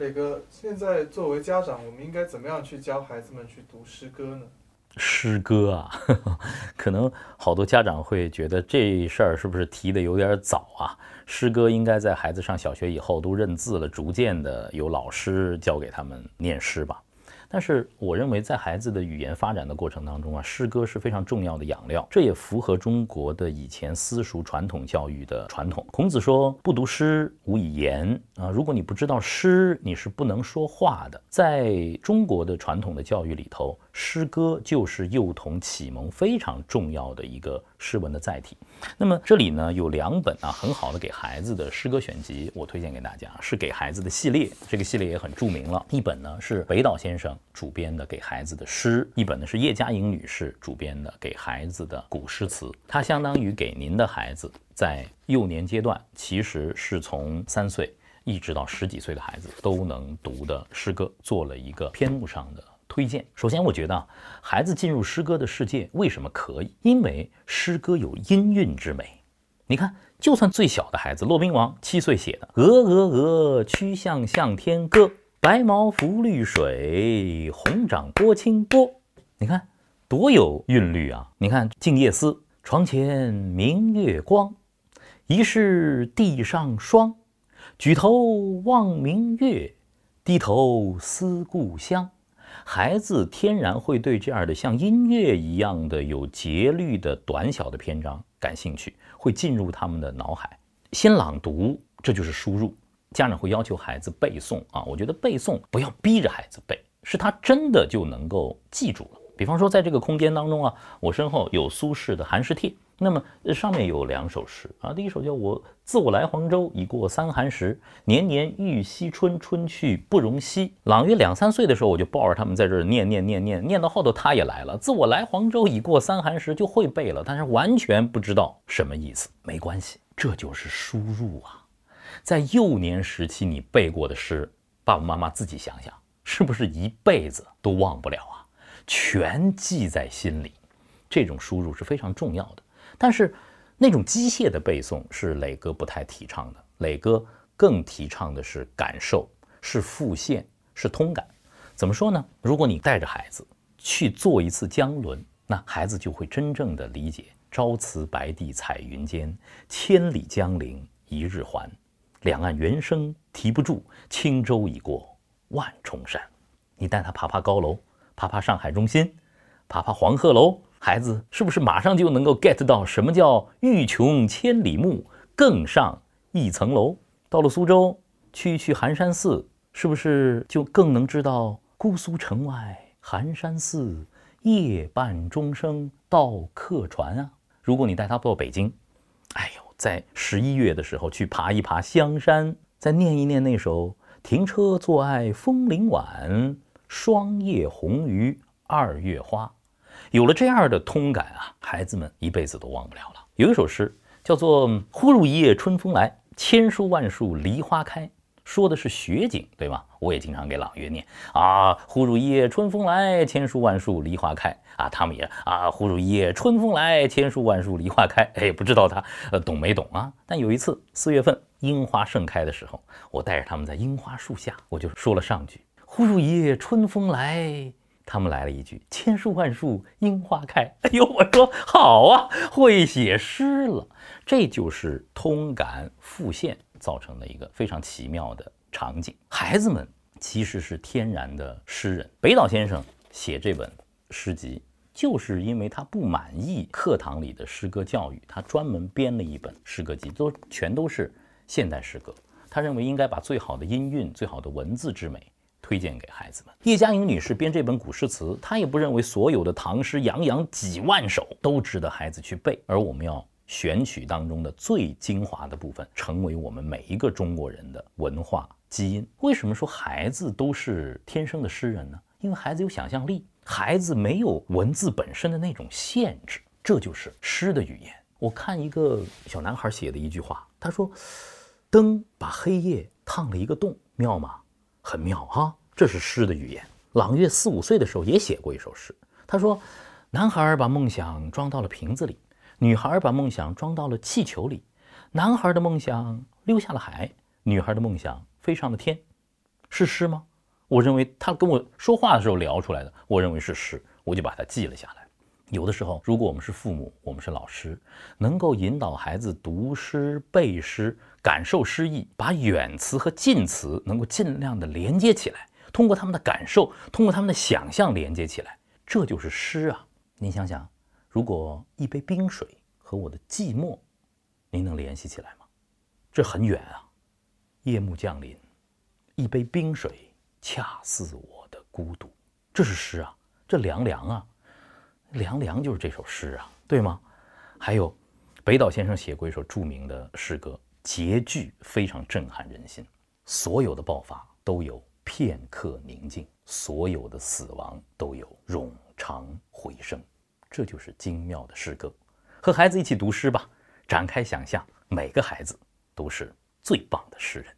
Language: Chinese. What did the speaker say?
磊哥，现在作为家长，我们应该怎么样去教孩子们去读诗歌呢？诗歌啊，可能好多家长会觉得这事儿是不是提的有点早啊？诗歌应该在孩子上小学以后都认字了，逐渐的有老师教给他们念诗吧。但是我认为，在孩子的语言发展的过程当中啊，诗歌是非常重要的养料，这也符合中国的以前私塾传统教育的传统。孔子说：“不读诗，无以言。”啊，如果你不知道诗，你是不能说话的。在中国的传统的教育里头，诗歌就是幼童启蒙非常重要的一个诗文的载体。那么这里呢有两本啊很好的给孩子的诗歌选集，我推荐给大家，是给孩子的系列，这个系列也很著名了。一本呢是北岛先生主编的给孩子的诗，一本呢是叶嘉莹女士主编的给孩子的古诗词。它相当于给您的孩子在幼年阶段，其实是从三岁一直到十几岁的孩子都能读的诗歌，做了一个篇目上的。推荐。首先，我觉得啊孩子进入诗歌的世界为什么可以？因为诗歌有音韵之美。你看，就算最小的孩子，骆宾王七岁写的《鹅鹅鹅，曲项向天歌》，白毛浮绿水，红掌拨清波。你看多有韵律啊！你看《静夜思》，床前明月光，疑是地上霜。举头望明月，低头思故乡。孩子天然会对这样的像音乐一样的有节律的短小的篇章感兴趣，会进入他们的脑海。先朗读，这就是输入。家长会要求孩子背诵啊，我觉得背诵不要逼着孩子背，是他真的就能够记住了。比方说，在这个空间当中啊，我身后有苏轼的《寒食帖》。那么上面有两首诗啊，第一首叫我自我来黄州，已过三寒时，年年欲惜春，春去不容惜。朗月两三岁的时候，我就抱着他们在这儿念念念念念到后头，他也来了。自我来黄州，已过三寒时，就会背了，但是完全不知道什么意思。没关系，这就是输入啊。在幼年时期你背过的诗，爸爸妈妈自己想想，是不是一辈子都忘不了啊？全记在心里，这种输入是非常重要的。但是，那种机械的背诵是磊哥不太提倡的。磊哥更提倡的是感受，是复现，是通感。怎么说呢？如果你带着孩子去做一次江轮，那孩子就会真正的理解“朝辞白帝彩云间，千里江陵一日还。两岸猿声啼不住，轻舟已过万重山。”你带他爬爬高楼，爬爬上海中心，爬爬黄鹤楼。孩子是不是马上就能够 get 到什么叫欲穷千里目，更上一层楼？到了苏州，去去寒山寺，是不是就更能知道姑苏城外寒山寺，夜半钟声到客船啊？如果你带他到北京，在十一月的时候去爬一爬香山，再念一念那首“停车坐爱枫林晚，霜叶红于二月花”。有了这样的通感啊，孩子们一辈子都忘不了了。有一首诗叫做《忽如一夜春风来，千树万树梨花开》，说的是雪景，对吗？我也经常给朗月念啊，“忽如一夜春风来，千树万树梨花开”啊，他们也啊，“忽如一夜春风来，千树万树梨花开”。哎，不知道他呃懂没懂啊？但有一次四月份樱花盛开的时候，我带着他们在樱花树下，我就说了上句：“忽如一夜春风来。”他们来了一句“千树万树樱花开”，哎呦，我说好啊，会写诗了。这就是通感复现造成的一个非常奇妙的场景。孩子们其实是天然的诗人。北岛先生写这本诗集，就是因为他不满意课堂里的诗歌教育，他专门编了一本诗歌集，都全都是现代诗歌。他认为应该把最好的音韵、最好的文字之美。推荐给孩子们。叶嘉莹女士编这本古诗词，她也不认为所有的唐诗洋洋几万首都值得孩子去背，而我们要选取当中的最精华的部分，成为我们每一个中国人的文化基因。为什么说孩子都是天生的诗人呢？因为孩子有想象力，孩子没有文字本身的那种限制，这就是诗的语言。我看一个小男孩写的一句话，他说：“灯把黑夜烫了一个洞，妙吗？很妙哈。”这是诗的语言。朗月四五岁的时候也写过一首诗，他说：“男孩把梦想装到了瓶子里，女孩把梦想装到了气球里。男孩的梦想溜下了海，女孩的梦想飞上了天。是诗吗？我认为他跟我说话的时候聊出来的，我认为是诗，我就把它记了下来。有的时候，如果我们是父母，我们是老师，能够引导孩子读诗、背诗、感受诗意，把远词和近词能够尽量的连接起来，通过他们的感受，通过他们的想象连接起来，这就是诗啊！您想想，如果一杯冰水和我的寂寞，您能联系起来吗？这很远啊！夜幕降临，一杯冰水恰似我的孤独，这是诗啊！这凉凉啊！凉凉就是这首诗啊，对吗？还有，北岛先生写过一首著名的诗歌，结句非常震撼人心。所有的爆发都有片刻宁静，所有的死亡都有冗长回声。这就是精妙的诗歌。和孩子一起读诗吧，展开想象，每个孩子都是最棒的诗人。